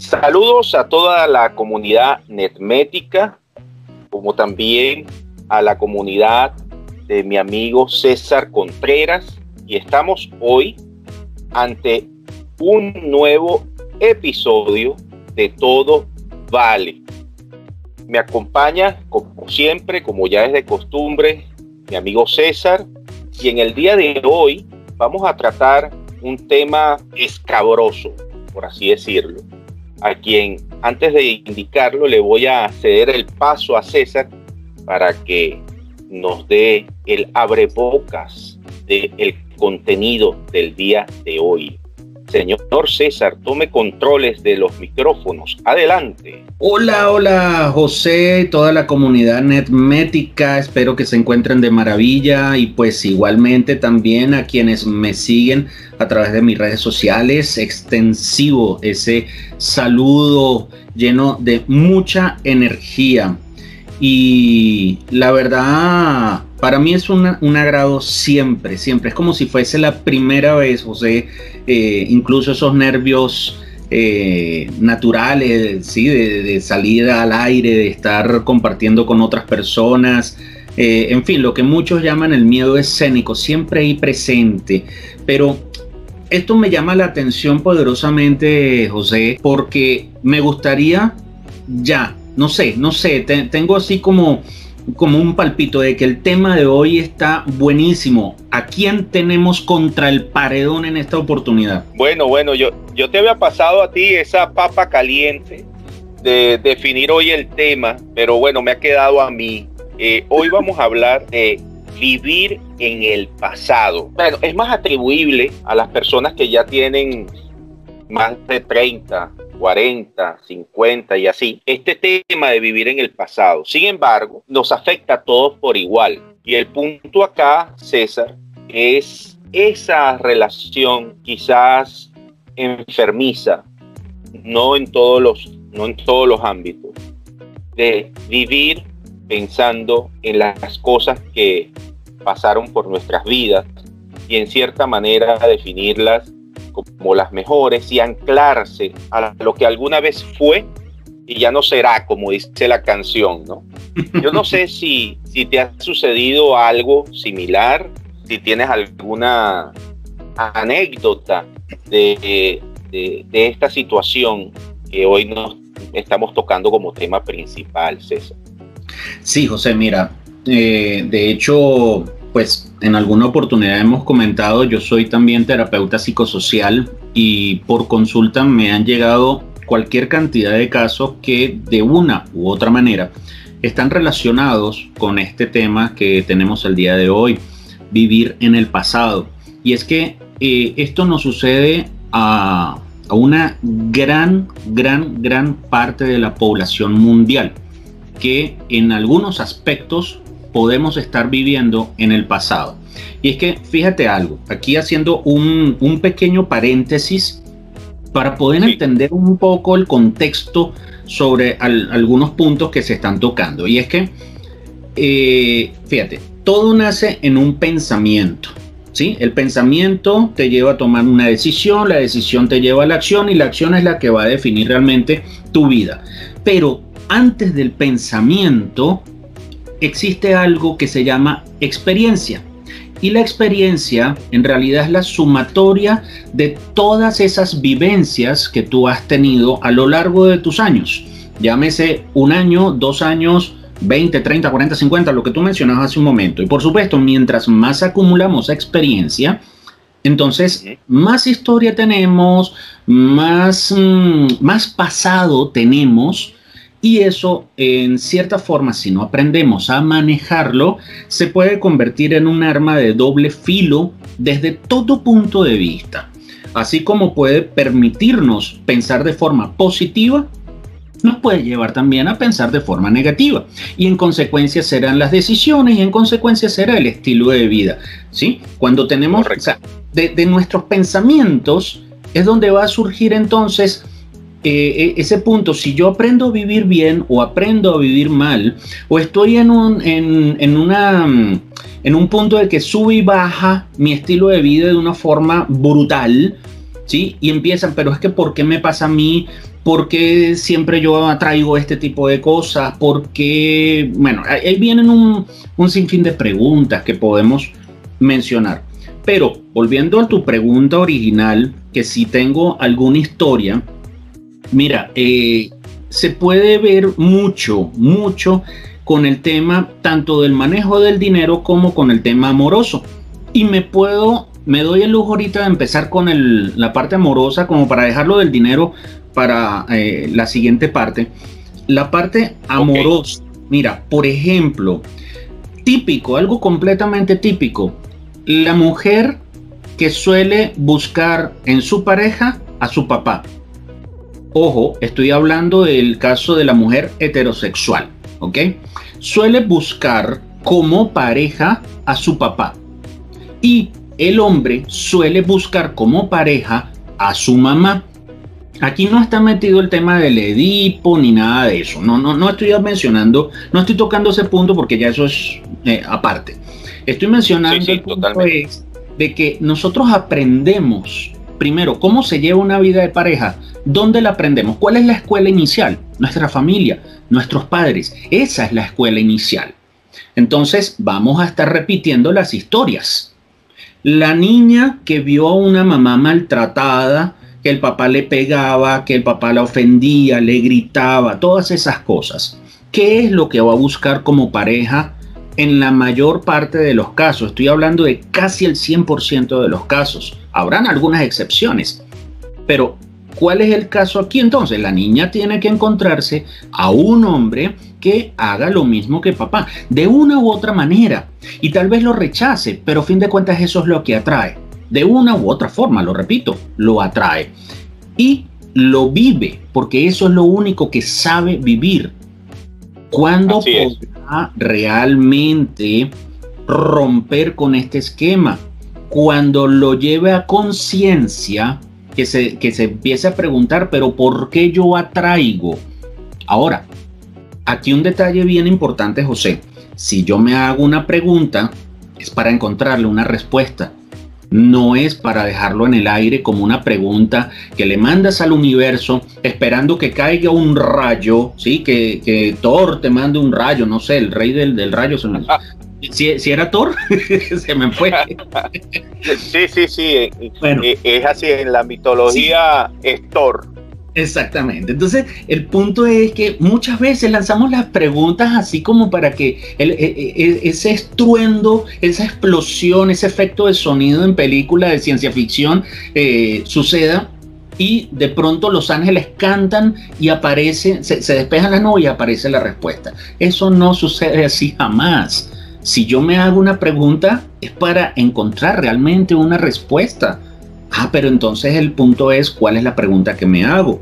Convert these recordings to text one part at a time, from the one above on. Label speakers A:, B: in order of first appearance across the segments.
A: Saludos a toda la comunidad netmética, como también a la comunidad de mi amigo César Contreras. Y estamos hoy ante un nuevo episodio de Todo Vale. Me acompaña, como siempre, como ya es de costumbre, mi amigo César. Y en el día de hoy vamos a tratar un tema escabroso, por así decirlo a quien antes de indicarlo le voy a ceder el paso a César para que nos dé el abrebocas del contenido del día de hoy. Señor César, tome controles de los micrófonos. Adelante.
B: Hola, hola José, toda la comunidad netmética. Espero que se encuentren de maravilla y pues igualmente también a quienes me siguen a través de mis redes sociales. Extensivo ese saludo lleno de mucha energía. Y la verdad, para mí es un agrado siempre, siempre. Es como si fuese la primera vez, José, eh, incluso esos nervios eh, naturales, ¿sí? De, de, salir al aire, de estar compartiendo con otras personas. Eh, en fin, lo que muchos llaman el miedo escénico, siempre ahí presente. Pero esto me llama la atención poderosamente, José, porque me gustaría ya, no sé, no sé, tengo así como como un palpito de que el tema de hoy está buenísimo. ¿A quién tenemos contra el paredón en esta oportunidad?
A: Bueno, bueno, yo, yo te había pasado a ti esa papa caliente de definir hoy el tema, pero bueno, me ha quedado a mí. Eh, hoy vamos a hablar de vivir en el pasado. Bueno, es más atribuible a las personas que ya tienen más de 30, 40, 50 y así, este tema de vivir en el pasado. Sin embargo, nos afecta a todos por igual. Y el punto acá, César, es esa relación quizás enfermiza, no en todos los, no en todos los ámbitos, de vivir pensando en las cosas que pasaron por nuestras vidas y en cierta manera definirlas como las mejores y anclarse a lo que alguna vez fue y ya no será, como dice la canción, ¿no? Yo no sé si, si te ha sucedido algo similar, si tienes alguna anécdota de, de, esta situación que hoy nos estamos tocando como tema principal, César.
B: Sí, José, mira, eh, de hecho, pues en alguna oportunidad hemos comentado, yo soy también terapeuta psicosocial y por consulta me han llegado cualquier cantidad de casos que de una u otra manera están relacionados con este tema que tenemos el día de hoy, vivir en el pasado. Y es que eh, esto nos sucede a, a una gran, gran, gran parte de la población mundial, que en algunos aspectos podemos estar viviendo en el pasado. Y es que fíjate algo, aquí haciendo un, pequeño paréntesis para poder entender un poco el contexto sobre algunos puntos que se están tocando. Y es que, eh, fíjate, todo nace en un pensamiento. ¿sí? El pensamiento te lleva a tomar una decisión, la decisión te lleva a la acción y la acción es la que va a definir realmente tu vida. Pero antes del pensamiento existe algo que se llama experiencia. Y la experiencia en realidad es la sumatoria de todas esas vivencias que tú has tenido a lo largo de tus años. Llámese un año, dos años, 20, 30, 40, 50, lo que tú mencionabas hace un momento. Y por supuesto, mientras más acumulamos experiencia, entonces más historia tenemos, más, mm, más pasado tenemos y eso, en cierta forma, si no aprendemos a manejarlo, se puede convertir en un arma de doble filo desde todo punto de vista. Así como puede permitirnos pensar de forma positiva, nos puede llevar también a pensar de forma negativa. Y en consecuencia serán las decisiones y en consecuencia será el estilo de vida. ¿sí? Cuando tenemos, de, de nuestros pensamientos, es donde va a surgir entonces eh, ese punto, si yo aprendo a vivir bien o aprendo a vivir mal, o estoy en un, en, una, en un punto de que sube y baja mi estilo de vida de una forma brutal, ¿sí? Y empiezan, pero es que ¿por qué me pasa a mí ¿Por qué siempre yo atraigo este tipo de cosas? ¿Por qué? Bueno, ahí vienen un, un sinfín de preguntas que podemos mencionar. Pero volviendo a tu pregunta original, que si tengo alguna historia, mira, eh, se puede ver mucho, mucho con el tema tanto del manejo del dinero como con el tema amoroso. Y me puedo, me doy el lujo ahorita de empezar con la parte amorosa como para dejarlo del dinero para eh, la siguiente parte. La parte amorosa, mira, por ejemplo, típico, algo completamente típico, la mujer que suele buscar en su pareja a su papá. Ojo, estoy hablando del caso de la mujer heterosexual, ¿ok? Suele buscar como pareja a su papá. Y el hombre suele buscar como pareja a su mamá. Aquí no está metido el tema del Edipo ni nada de eso. No, no, no estoy mencionando, no estoy tocando ese punto porque ya eso es eh, aparte. Estoy mencionando el punto de que nosotros aprendemos primero cómo se lleva una vida de pareja ¿Dónde la aprendemos? ¿Cuál es la escuela inicial? Nuestra familia, nuestros padres. Esa es la escuela inicial. Entonces vamos a estar repitiendo las historias. La niña que vio a una mamá maltratada, que el papá le pegaba, que el papá la ofendía, le gritaba, todas esas cosas. ¿Qué es lo que va a buscar como pareja en la mayor parte de los casos? Estoy hablando de casi el 100% de los casos. Habrán algunas excepciones, pero ¿Cuál es el caso aquí entonces? La niña tiene que encontrarse a un hombre que haga lo mismo que papá, de una u otra manera. Y tal vez lo rechace, pero a fin de cuentas eso es lo que atrae. De una u otra forma, lo repito, lo atrae. Y lo vive, porque eso es lo único que sabe vivir. ¿Cuándo podrá realmente romper con este esquema? Cuando lo lleve a conciencia que se, que se empiece a preguntar, pero ¿por qué yo atraigo? Ahora, aquí un detalle bien importante, José. Si yo me hago una pregunta, es para encontrarle una respuesta. No es para dejarlo en el aire como una pregunta que le mandas al universo esperando que caiga un rayo, ¿sí? Que, que Thor te mande un rayo, no sé, el rey del, del rayo se me, si, era Thor, se me fue.
A: sí, sí, sí. Eh, eh, es así, en la mitología es Thor.
B: Exactamente. Entonces, el punto es que muchas veces lanzamos las preguntas así como para que e, e, ese estruendo, esa explosión, ese efecto de sonido en película de ciencia ficción eh, suceda y de pronto los ángeles cantan y aparece, se, se despejan las nubes y aparece la respuesta. Eso no sucede así jamás. Si yo me hago una pregunta es para encontrar realmente una respuesta. Ah, pero entonces el punto es cuál es la pregunta que me hago.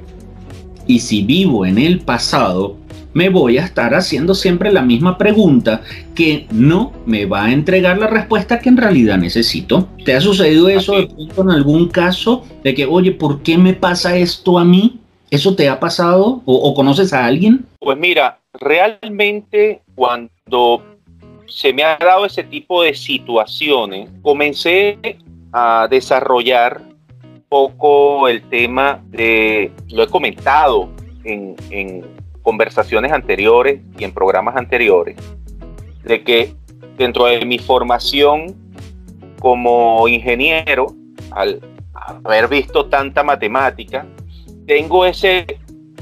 B: Y si vivo en el pasado, me voy a estar haciendo siempre la misma pregunta que no me va a entregar la respuesta que en realidad necesito. ¿Te ha sucedido eso de pronto en algún caso de que, oye, ¿por qué me pasa esto a mí? ¿Eso te ha pasado o, o conoces a alguien?
A: Pues mira, realmente cuando se me ha dado ese tipo de situaciones, comencé a desarrollar poco el tema de, lo he comentado en, en conversaciones anteriores y en programas anteriores, de que dentro de mi formación como ingeniero, al haber visto tanta matemática, tengo ese,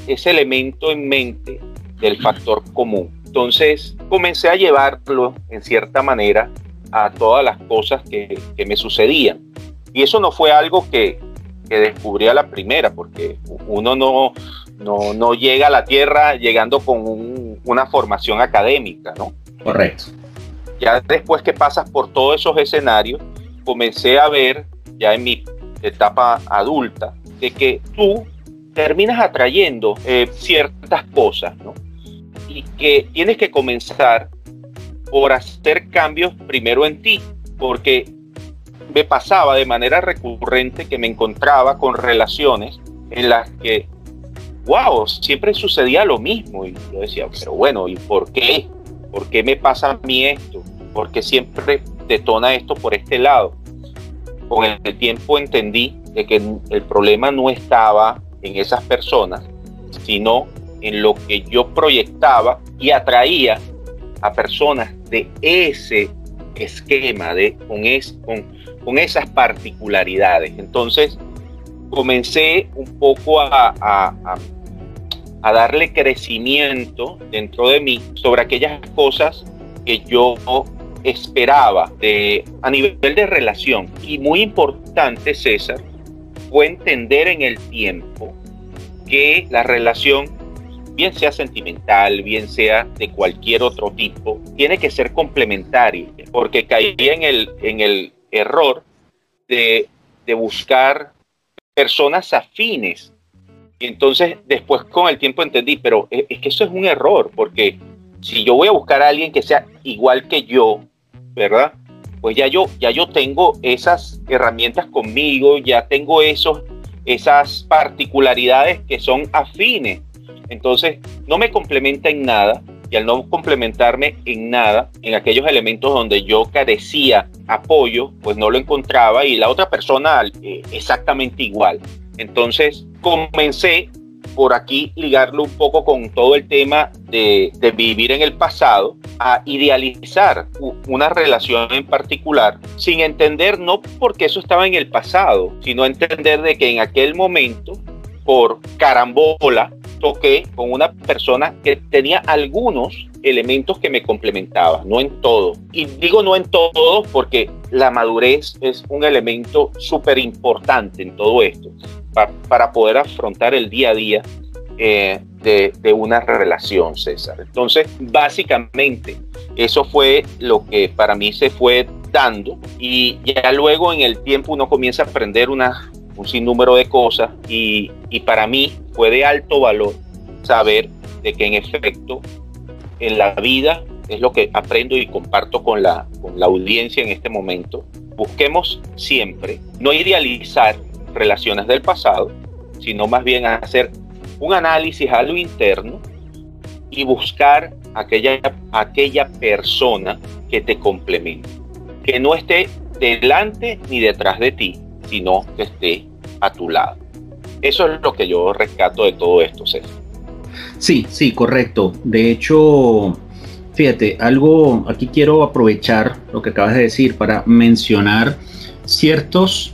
A: ese elemento en mente del factor común. Entonces comencé a llevarlo en cierta manera a todas las cosas que, me sucedían. Y eso no fue algo que, que descubrí a la primera, porque uno no, no, llega a la Tierra llegando con una formación académica, ¿no?
B: Correcto.
A: Ya después que pasas por todos esos escenarios, comencé a ver, ya en mi etapa adulta, de que tú terminas atrayendo eh, ciertas cosas, ¿no? Y que tienes que comenzar por hacer cambios primero en ti, porque me pasaba de manera recurrente que me encontraba con relaciones en las que, wow, siempre sucedía lo mismo. Y yo decía, pero bueno, ¿y por qué? ¿Por qué me pasa a mí esto? ¿Por qué siempre detona esto por este lado? Con el tiempo entendí de que el problema no estaba en esas personas, sino en lo que yo proyectaba y atraía a personas de ese esquema, de, con, es, con, con esas particularidades. Entonces, comencé un poco a, a, darle crecimiento dentro de mí sobre aquellas cosas que yo esperaba de, a nivel de relación. Y muy importante, César, fue entender en el tiempo que la relación, bien sea sentimental, bien sea de cualquier otro tipo, tiene que ser complementaria, porque caí en el, en el error de, de buscar personas afines. Y entonces después con el tiempo entendí, pero es, es que eso es un error, porque si yo voy a buscar a alguien que sea igual que yo, ¿verdad? Pues ya yo, ya yo tengo esas herramientas conmigo, ya tengo esos, esas particularidades que son afines. Entonces, no me complementa en nada y al no complementarme en nada, en aquellos elementos donde yo carecía apoyo, pues no lo encontraba y la otra persona eh, exactamente igual. Entonces, comencé por aquí ligarlo un poco con todo el tema de, vivir en el pasado, a idealizar una relación en particular, sin entender no porque eso estaba en el pasado, sino entender de que en aquel momento, por carambola, toqué con una persona que tenía algunos elementos que me complementaban, no en todo. Y digo no en todo porque la madurez es un elemento súper importante en todo esto para, poder afrontar el día a día eh, de, de, una relación, César. Entonces, básicamente, eso fue lo que para mí se fue dando y ya luego en el tiempo uno comienza a aprender una, un sinnúmero de cosas y, y para mí fue de alto valor saber de que en efecto en la vida es lo que aprendo y comparto con la, con la audiencia en este momento. Busquemos siempre no idealizar relaciones del pasado, sino más bien hacer un análisis a lo interno y buscar aquella, aquella persona que te complemente, que no esté delante ni detrás de ti, sino que esté a tu lado. Eso es lo que yo rescato de todo esto, César.
B: Sí, sí, correcto. De hecho, fíjate, algo, aquí quiero aprovechar lo que acabas de decir para mencionar ciertos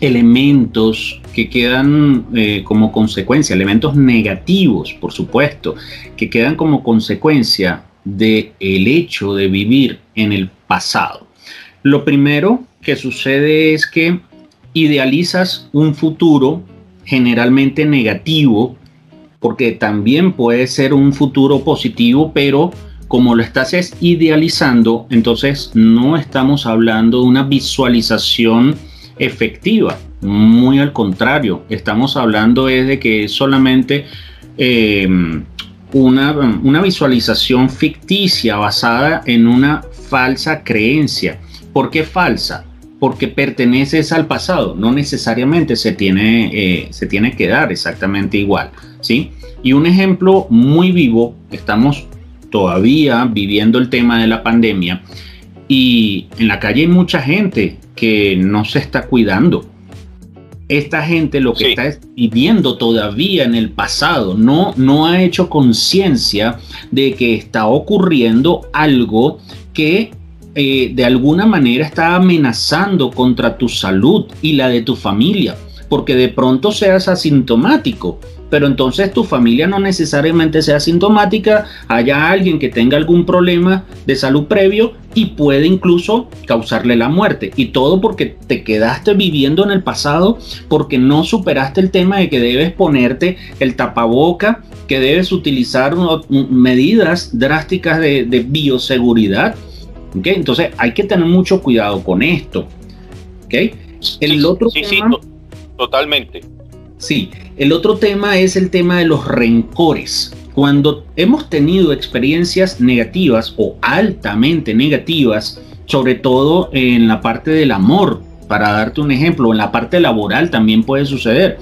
B: elementos que quedan eh, como consecuencia, elementos negativos, por supuesto, que quedan como consecuencia del el hecho de vivir en el pasado. Lo primero que sucede es que idealizas un futuro generalmente negativo, porque también puede ser un futuro positivo, pero como lo estás idealizando, entonces no estamos hablando de una visualización efectiva. Muy al contrario, estamos hablando es de que solamente eh, una, una visualización ficticia basada en una falsa creencia. ¿Por qué falsa? Porque perteneces al pasado, no necesariamente se tiene, eh, se tiene que dar exactamente igual, ¿sí? Y un ejemplo muy vivo, estamos todavía viviendo el tema de la pandemia y en la calle hay mucha gente que no se está cuidando. Esta gente lo que está viviendo todavía en el pasado, no, no ha hecho conciencia de que está ocurriendo algo que eh, de alguna manera está amenazando contra tu salud y la de tu familia, porque de pronto seas asintomático pero entonces tu familia no necesariamente sea sintomática, haya alguien que tenga algún problema de salud previo y puede incluso causarle la muerte. Y todo porque te quedaste viviendo en el pasado, porque no superaste el tema de que debes ponerte el tapaboca, que debes utilizar medidas drásticas de, bioseguridad. ¿Okay? Entonces hay que tener mucho cuidado con esto. ¿Okay?
A: El otro sí, sí, totalmente
B: Sí, el otro tema es el tema de los rencores. Cuando hemos tenido experiencias negativas o altamente negativas, sobre todo en la parte del amor, para darte un ejemplo, en la parte laboral también puede suceder,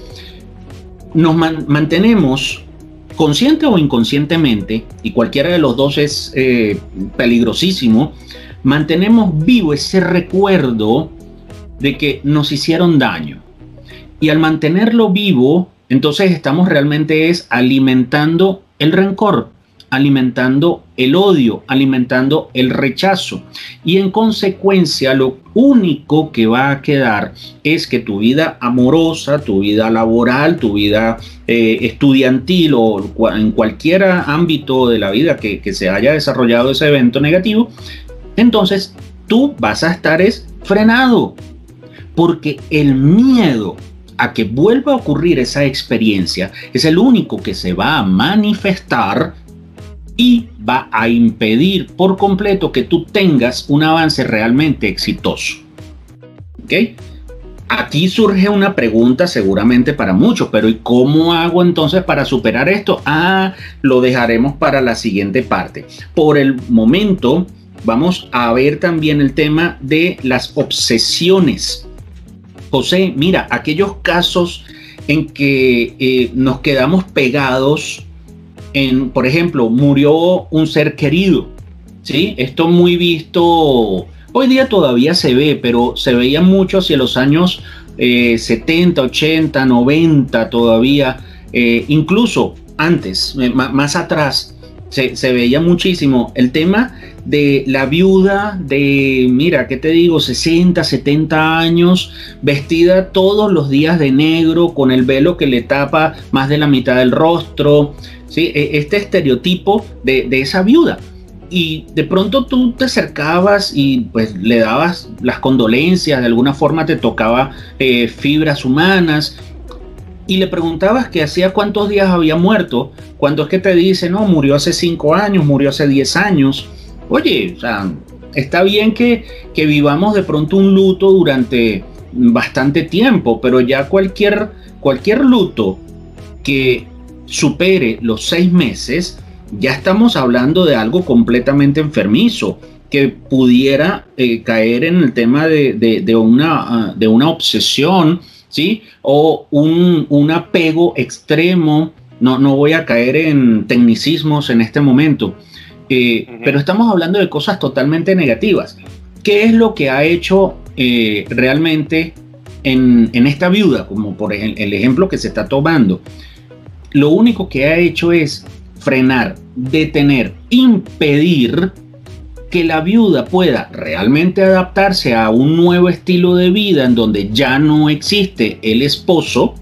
B: nos mantenemos consciente o inconscientemente, y cualquiera de los dos es eh, peligrosísimo, mantenemos vivo ese recuerdo de que nos hicieron daño. Y al mantenerlo vivo, entonces estamos realmente es alimentando el rencor, alimentando el odio, alimentando el rechazo. Y en consecuencia, lo único que va a quedar es que tu vida amorosa, tu vida laboral, tu vida eh, estudiantil o en cualquier ámbito de la vida que, se haya desarrollado ese evento negativo, entonces tú vas a estar es frenado. Porque el miedo a que vuelva a ocurrir esa experiencia es el único que se va a manifestar y va a impedir por completo que tú tengas un avance realmente exitoso. ¿Ok? Aquí surge una pregunta seguramente para muchos, pero ¿y cómo hago entonces para superar esto? Ah, lo dejaremos para la siguiente parte. Por el momento, vamos a ver también el tema de las obsesiones. José, mira, aquellos casos en que eh, nos quedamos pegados en, por ejemplo, murió un ser querido, ¿sí? Esto muy visto, hoy día todavía se ve, pero se veía mucho hacia los años 70, 80, 90 todavía, eh, incluso antes, eh, más atrás, se, veía muchísimo el tema de la viuda de, mira, ¿qué te digo? 60, 70 años, vestida todos los días de negro, con el velo que le tapa más de la mitad del rostro, ¿sí? E, este estereotipo de, esa viuda. Y de pronto tú te acercabas y pues le dabas las condolencias, de alguna forma te tocaba eh, fibras humanas y le preguntabas que hacía cuántos días había muerto, cuando es que te dice, no, murió hace cinco años, murió hace diez años. Oye, o sea, está bien que, que vivamos de pronto un luto durante bastante tiempo, pero ya cualquier, cualquier luto que supere los seis meses, ya estamos hablando de algo completamente enfermizo que pudiera eh, caer en el tema de, de, una, ah, de una obsesión ¿sí? O un, apego extremo, no, no voy a caer en tecnicismos en este momento, eh, pero estamos hablando de cosas totalmente negativas. ¿Qué es lo que ha hecho eh, realmente en, esta viuda, como por el, el ejemplo que se está tomando? Lo único que ha hecho es frenar, detener, impedir que la viuda pueda realmente adaptarse a un nuevo estilo de vida en donde ya no existe el esposo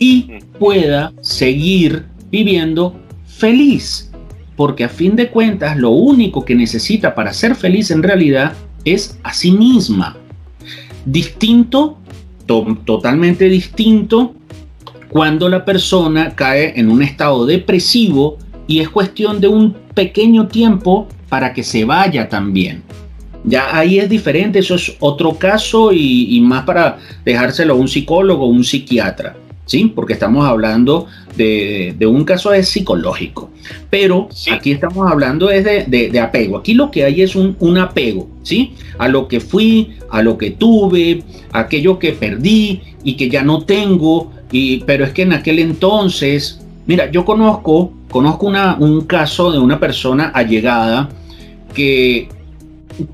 B: y pueda seguir viviendo feliz. Porque a fin de cuentas lo único que necesita para ser feliz en realidad es a sí misma. Distinto, totalmente distinto, cuando la persona cae en un estado depresivo y es cuestión de un pequeño tiempo para que se vaya también. Ya ahí es diferente, eso es otro caso y, más para dejárselo a un psicólogo o un psiquiatra, ¿sí? Porque estamos hablando de, un caso es psicológico, pero aquí estamos hablando es de, apego. Aquí lo que hay es un, un, apego, ¿sí? A lo que fui, a lo que tuve, aquello que perdí y que ya no tengo, y, pero es que en aquel entonces, mira, yo conozco, conozco una, un caso de una persona allegada, que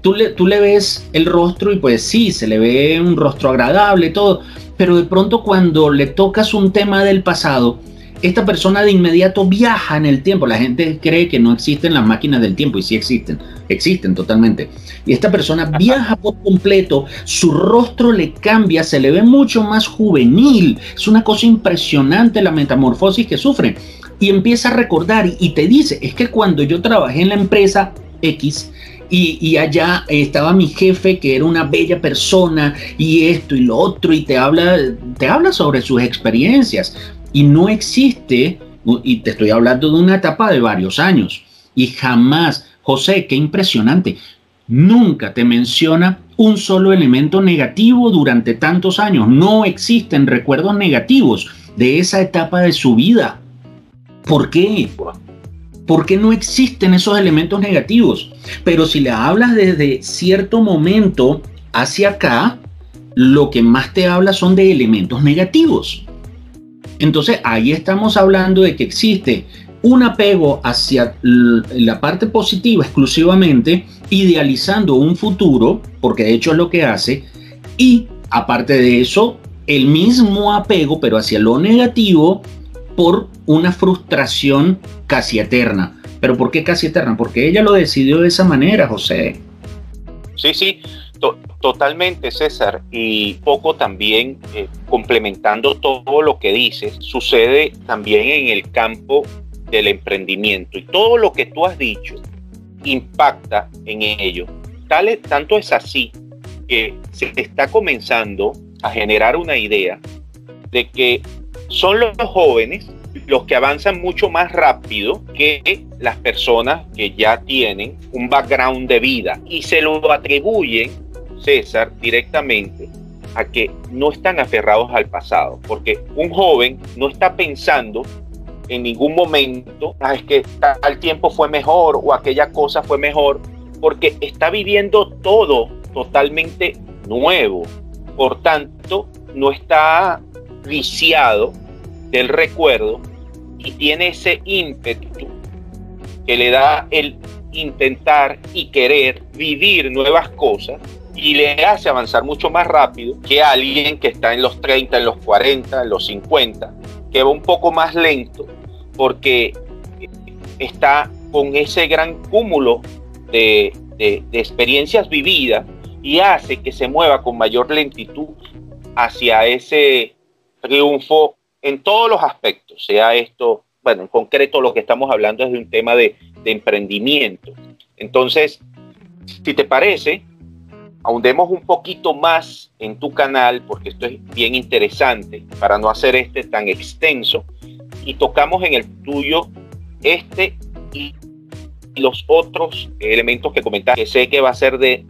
B: tú le, tú le ves el rostro y pues sí, se le ve un rostro agradable, todo, pero de pronto cuando le tocas un tema del pasado, esta persona de inmediato viaja en el tiempo. La gente cree que no existen las máquinas del tiempo y sí existen, existen totalmente. Y esta persona viaja por completo, su rostro le cambia, se le ve mucho más juvenil. Es una cosa impresionante la metamorfosis que sufre. Y empieza a recordar y te dice, es que cuando yo trabajé en la empresa X y, allá estaba mi jefe que era una bella persona y esto y lo otro y te habla, te habla sobre sus experiencias y no existe, y te estoy hablando de una etapa de varios años y jamás, José, qué impresionante, nunca te menciona un solo elemento negativo durante tantos años, no existen recuerdos negativos de esa etapa de su vida. ¿Por qué? ¿Por qué no existen esos elementos negativos? Pero si le hablas desde cierto momento hacia acá, lo que más te habla son de elementos negativos. Entonces ahí estamos hablando de que existe un apego hacia la parte positiva exclusivamente, idealizando un futuro, porque de hecho es lo que hace, y aparte de eso, el mismo apego, pero hacia lo negativo, por una frustración casi eterna. ¿Pero por qué casi eterna? Porque ella lo decidió de esa manera, José.
A: Sí, sí, totalmente, César. Y poco también, eh, complementando todo lo que dices, sucede también en el campo del emprendimiento. Y todo lo que tú has dicho impacta en ello. Tal, tanto es así que se está comenzando a generar una idea de que son los jóvenes los que avanzan mucho más rápido que las personas que ya tienen un background de vida y se lo atribuyen, César, directamente a que no están aferrados al pasado, porque un joven no está pensando en ningún momento, ah, es que tal tiempo fue mejor o aquella cosa fue mejor, porque está viviendo todo totalmente nuevo. Por tanto, no está viciado del recuerdo y tiene ese ímpetu que le da el intentar y querer vivir nuevas cosas y le hace avanzar mucho más rápido que alguien que está en los 30, en los 40, en los 50, que va un poco más lento porque está con ese gran cúmulo de, de experiencias vividas y hace que se mueva con mayor lentitud hacia ese triunfo en todos los aspectos, sea esto, bueno, en concreto lo que estamos hablando es de un tema de, emprendimiento. Entonces, si te parece, ahondemos un poquito más en tu canal, porque esto es bien interesante, para no hacer este tan extenso, y tocamos en el tuyo este y los otros elementos que comentaste, que sé que va a ser de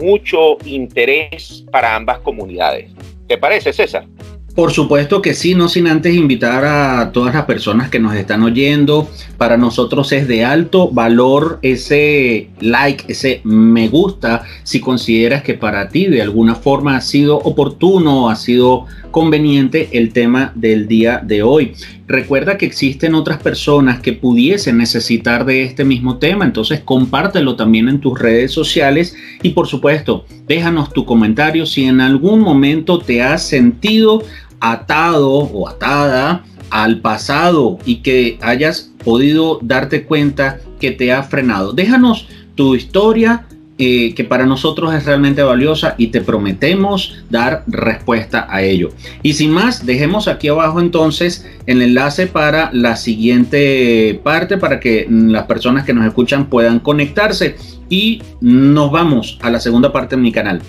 A: mucho interés para ambas comunidades. ¿Te parece, César?
B: Por supuesto que sí, no sin antes invitar a todas las personas que nos están oyendo. Para nosotros es de alto valor ese like, ese me gusta, si consideras que para ti de alguna forma ha sido oportuno, ha sido conveniente el tema del día de hoy. Recuerda que existen otras personas que pudiesen necesitar de este mismo tema, entonces compártelo también en tus redes sociales y por supuesto, déjanos tu comentario si en algún momento te has sentido atado o atada al pasado y que hayas podido darte cuenta que te ha frenado. Déjanos tu historia eh, que para nosotros es realmente valiosa y te prometemos dar respuesta a ello. Y sin más, dejemos aquí abajo entonces el enlace para la siguiente parte para que las personas que nos escuchan puedan conectarse y nos vamos a la segunda parte de mi canal.